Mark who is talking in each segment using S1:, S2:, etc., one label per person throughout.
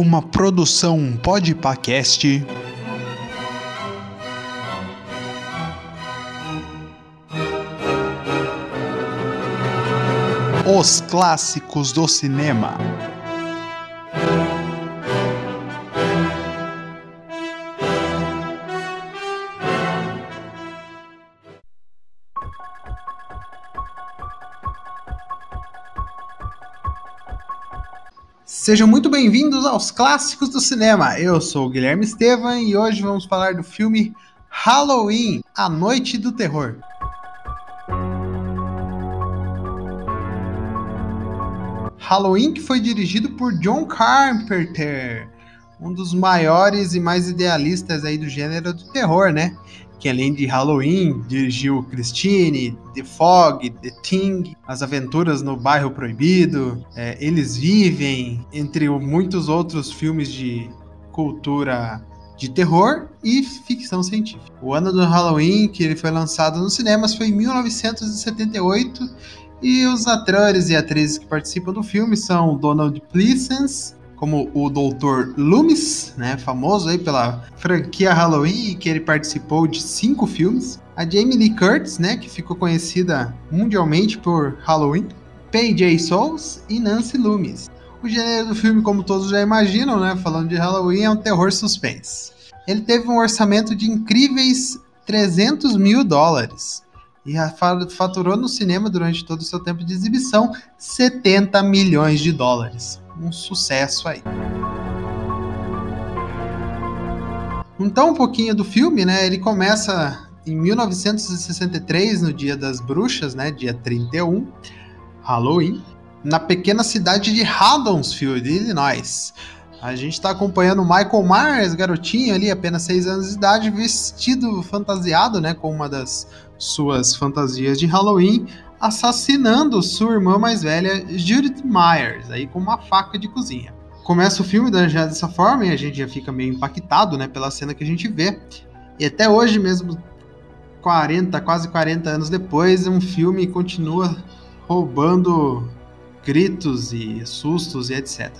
S1: Uma produção Podpacast. Os clássicos do cinema. Sejam muito bem-vindos aos clássicos do cinema. Eu sou o Guilherme Estevam e hoje vamos falar do filme Halloween, A Noite do Terror. Halloween que foi dirigido por John Carpenter, um dos maiores e mais idealistas aí do gênero do terror, né? Que além de Halloween, dirigiu Christine, The Fog, The Thing, As Aventuras no Bairro Proibido, é, Eles Vivem, entre muitos outros filmes de cultura de terror e ficção científica. O ano do Halloween, que ele foi lançado nos cinemas, foi em 1978 e os atores e atrizes que participam do filme são Donald Pleasence, como o Dr. Loomis, né, famoso aí pela franquia Halloween, que ele participou de cinco filmes. A Jamie Lee Curtis, né, que ficou conhecida mundialmente por Halloween. P.J. Souls e Nancy Loomis. O gênero do filme, como todos já imaginam, né, falando de Halloween, é um terror suspense. Ele teve um orçamento de incríveis 300 mil dólares e faturou no cinema durante todo o seu tempo de exibição 70 milhões de dólares. Um sucesso aí. Então, um pouquinho do filme, né? Ele começa em 1963, no Dia das Bruxas, né? Dia 31, Halloween, na pequena cidade de Haddonfield, Illinois. A gente está acompanhando Michael Myers, garotinho ali, apenas 6 anos de idade, vestido fantasiado, né, com uma das suas fantasias de Halloween, assassinando sua irmã mais velha, Judith Myers, aí com uma faca de cozinha. Começa o filme já dessa forma e a gente já fica meio impactado, né, pela cena que a gente vê. E até hoje mesmo, 40, quase 40 anos depois, um filme continua roubando gritos e sustos e etc.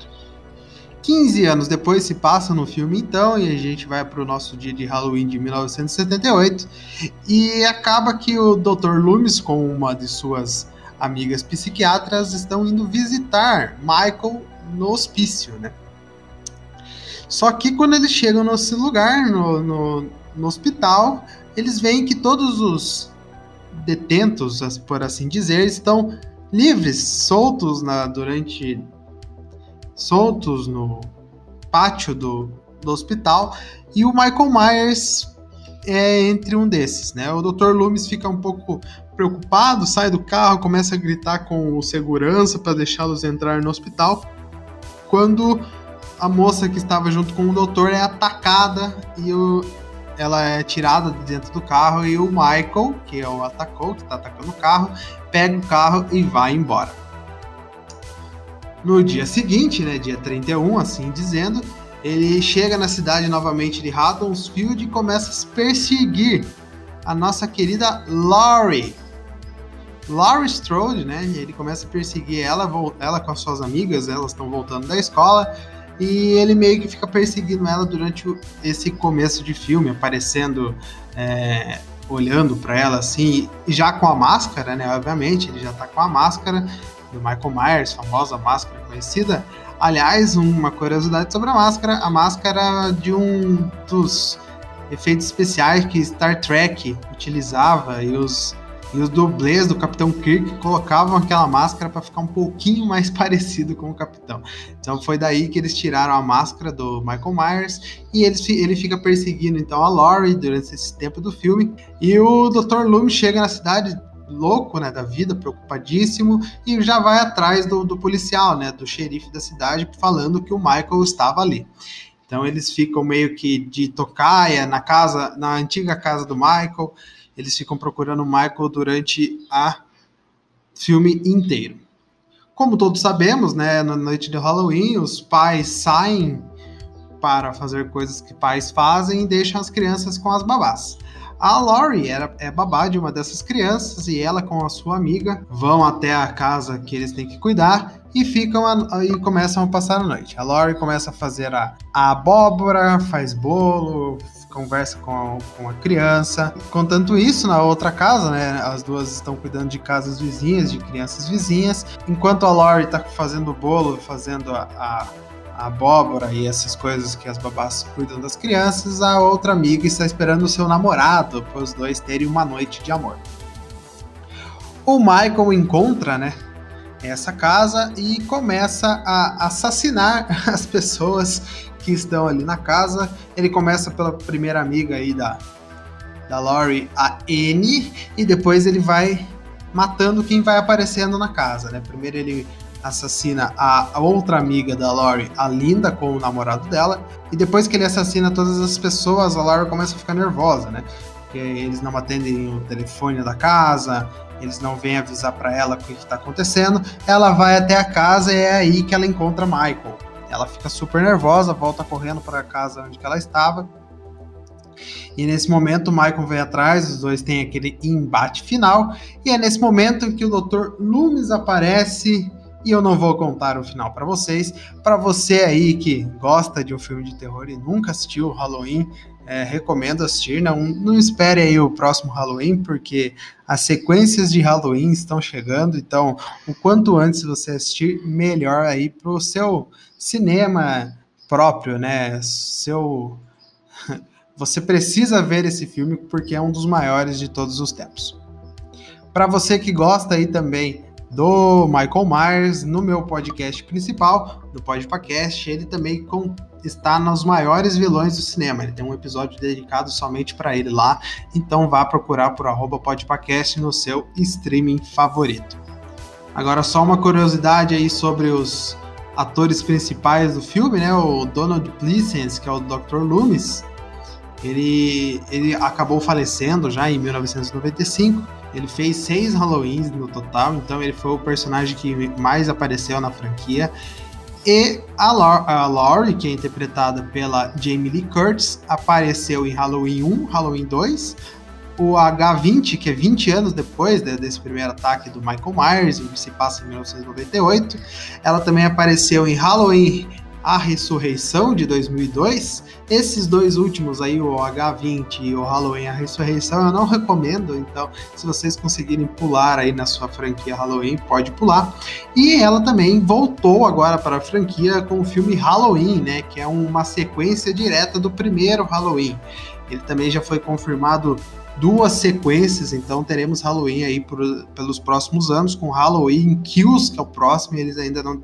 S1: 15 anos depois se passa no filme então, e a gente vai para o nosso dia de Halloween de 1978, e acaba que o Dr. Loomis, com uma de suas amigas psiquiatras, estão indo visitar Michael no hospício, né? Só que quando eles chegam nesse lugar, no, no, no hospital, eles veem que todos os detentos, por assim dizer, estão livres, soltos na, durante soltos no pátio do, do hospital e o Michael Myers é entre um desses, né? O Dr. Loomis fica um pouco preocupado, sai do carro, começa a gritar com o segurança para deixá-los entrar no hospital. Quando a moça que estava junto com o doutor é atacada e o, ela é tirada de dentro do carro e o Michael, que é o atacou, que está atacando o carro, pega o carro e vai embora. No dia seguinte, né, dia 31, assim dizendo, ele chega na cidade novamente de Haddonfield e começa a perseguir a nossa querida Laurie. Laurie Strode, né? Ele começa a perseguir ela, ela com as suas amigas, elas estão voltando da escola, e ele meio que fica perseguindo ela durante esse começo de filme, aparecendo, é, olhando para ela assim, já com a máscara, né? Obviamente, ele já tá com a máscara, do Michael Myers, famosa máscara conhecida. Aliás, uma curiosidade sobre a máscara, a máscara de um dos efeitos especiais que Star Trek utilizava e os e os dublês do Capitão Kirk colocavam aquela máscara para ficar um pouquinho mais parecido com o Capitão. Então foi daí que eles tiraram a máscara do Michael Myers e eles, ele fica perseguindo então a Laurie durante esse tempo do filme. E o Dr. Loomis chega na cidade louco, né, da vida, preocupadíssimo, e já vai atrás do, do policial, né, do xerife da cidade, falando que o Michael estava ali. Então eles ficam meio que de tocaia na casa, na antiga casa do Michael. Eles ficam procurando o Michael durante a filme inteiro. Como todos sabemos, né, na noite de Halloween, os pais saem para fazer coisas que pais fazem e deixam as crianças com as babás. A Laurie era, é babá de uma dessas crianças e ela com a sua amiga vão até a casa que eles têm que cuidar e ficam a, e começam a passar a noite. A Laurie começa a fazer a, a abóbora, faz bolo, conversa com a, com a criança. Contanto isso, na outra casa, né? As duas estão cuidando de casas vizinhas, de crianças vizinhas, enquanto a Laurie está fazendo o bolo, fazendo a, a a abóbora e essas coisas que as babás cuidam das crianças, a outra amiga está esperando o seu namorado para os dois terem uma noite de amor. O Michael encontra, né, essa casa e começa a assassinar as pessoas que estão ali na casa. Ele começa pela primeira amiga aí da da Laurie, a N, e depois ele vai matando quem vai aparecendo na casa, né? Primeiro ele assassina a outra amiga da Lori, a Linda, com o namorado dela. E depois que ele assassina todas as pessoas, a Lori começa a ficar nervosa, né? Porque eles não atendem o telefone da casa, eles não vêm avisar para ela o que está acontecendo. Ela vai até a casa e é aí que ela encontra Michael. Ela fica super nervosa, volta correndo para a casa onde ela estava. E nesse momento o Michael vem atrás, os dois têm aquele embate final. E é nesse momento em que o Dr. Loomis aparece e eu não vou contar o final para vocês. Para você aí que gosta de um filme de terror e nunca assistiu Halloween, é, recomendo assistir. Não, não espere aí o próximo Halloween, porque as sequências de Halloween estão chegando. Então, o quanto antes você assistir, melhor aí para o seu cinema próprio, né? Seu. Você precisa ver esse filme porque é um dos maiores de todos os tempos. Para você que gosta aí também do Michael Myers no meu podcast principal, do Podpacast. Ele também com, está nos maiores vilões do cinema. Ele tem um episódio dedicado somente para ele lá. Então vá procurar por arroba Podpacast no seu streaming favorito. Agora só uma curiosidade aí sobre os atores principais do filme, né? O Donald Pleasence, que é o Dr. Loomis, ele, ele acabou falecendo já em 1995 ele fez seis Halloweens no total, então ele foi o personagem que mais apareceu na franquia. E a, a Laurie, que é interpretada pela Jamie Lee Curtis, apareceu em Halloween 1, Halloween 2. O H20, que é 20 anos depois né, desse primeiro ataque do Michael Myers, que se passa em 1998. Ela também apareceu em Halloween a Ressurreição de 2002. Esses dois últimos aí, o H20 e o Halloween A Ressurreição, eu não recomendo, então se vocês conseguirem pular aí na sua franquia Halloween, pode pular. E ela também voltou agora para a franquia com o filme Halloween, né, que é uma sequência direta do primeiro Halloween. Ele também já foi confirmado duas sequências, então teremos Halloween aí por, pelos próximos anos, com Halloween Kills, que é o próximo, e eles ainda não,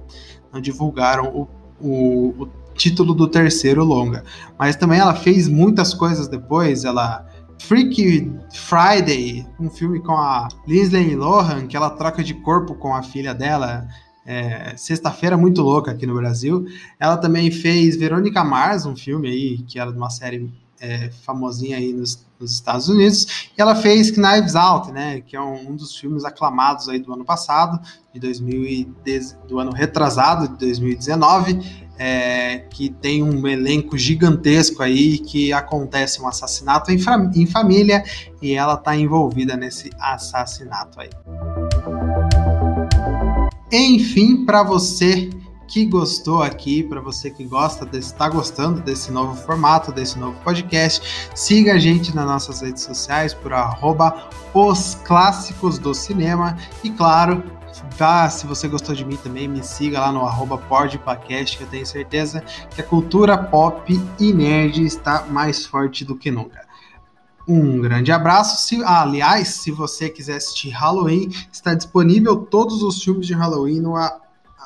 S1: não divulgaram o o, o título do terceiro longa. Mas também ela fez muitas coisas depois, ela Freaky Friday, um filme com a Lindsay Lohan, que ela troca de corpo com a filha dela. É, Sexta-feira muito louca aqui no Brasil. Ela também fez Verônica Mars, um filme aí que era de uma série é, famosinha aí nos, nos, Estados Unidos. E ela fez Knives Out, né, que é um, um, dos filmes aclamados aí do ano passado, de 2010, do ano retrasado, de 2019. É, que tem um elenco gigantesco aí que acontece um assassinato em, em família e ela está envolvida nesse assassinato aí. Enfim, para você que gostou aqui, para você que gosta, está gostando desse novo formato, desse novo podcast, siga a gente nas nossas redes sociais por arroba os clássicos do cinema e claro, Tá, se você gostou de mim também, me siga lá no arroba que eu tenho certeza que a cultura pop e nerd está mais forte do que nunca. Um grande abraço. Se, ah, aliás, se você quiser assistir Halloween, está disponível todos os filmes de Halloween no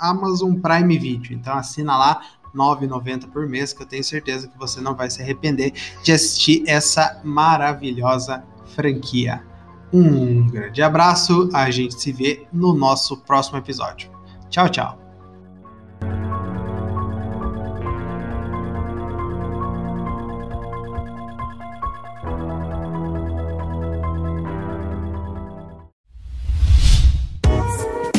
S1: Amazon Prime Video. Então assina lá, R$ 9,90 por mês, que eu tenho certeza que você não vai se arrepender de assistir essa maravilhosa franquia. Um grande abraço, a gente se vê no nosso próximo episódio. Tchau, tchau.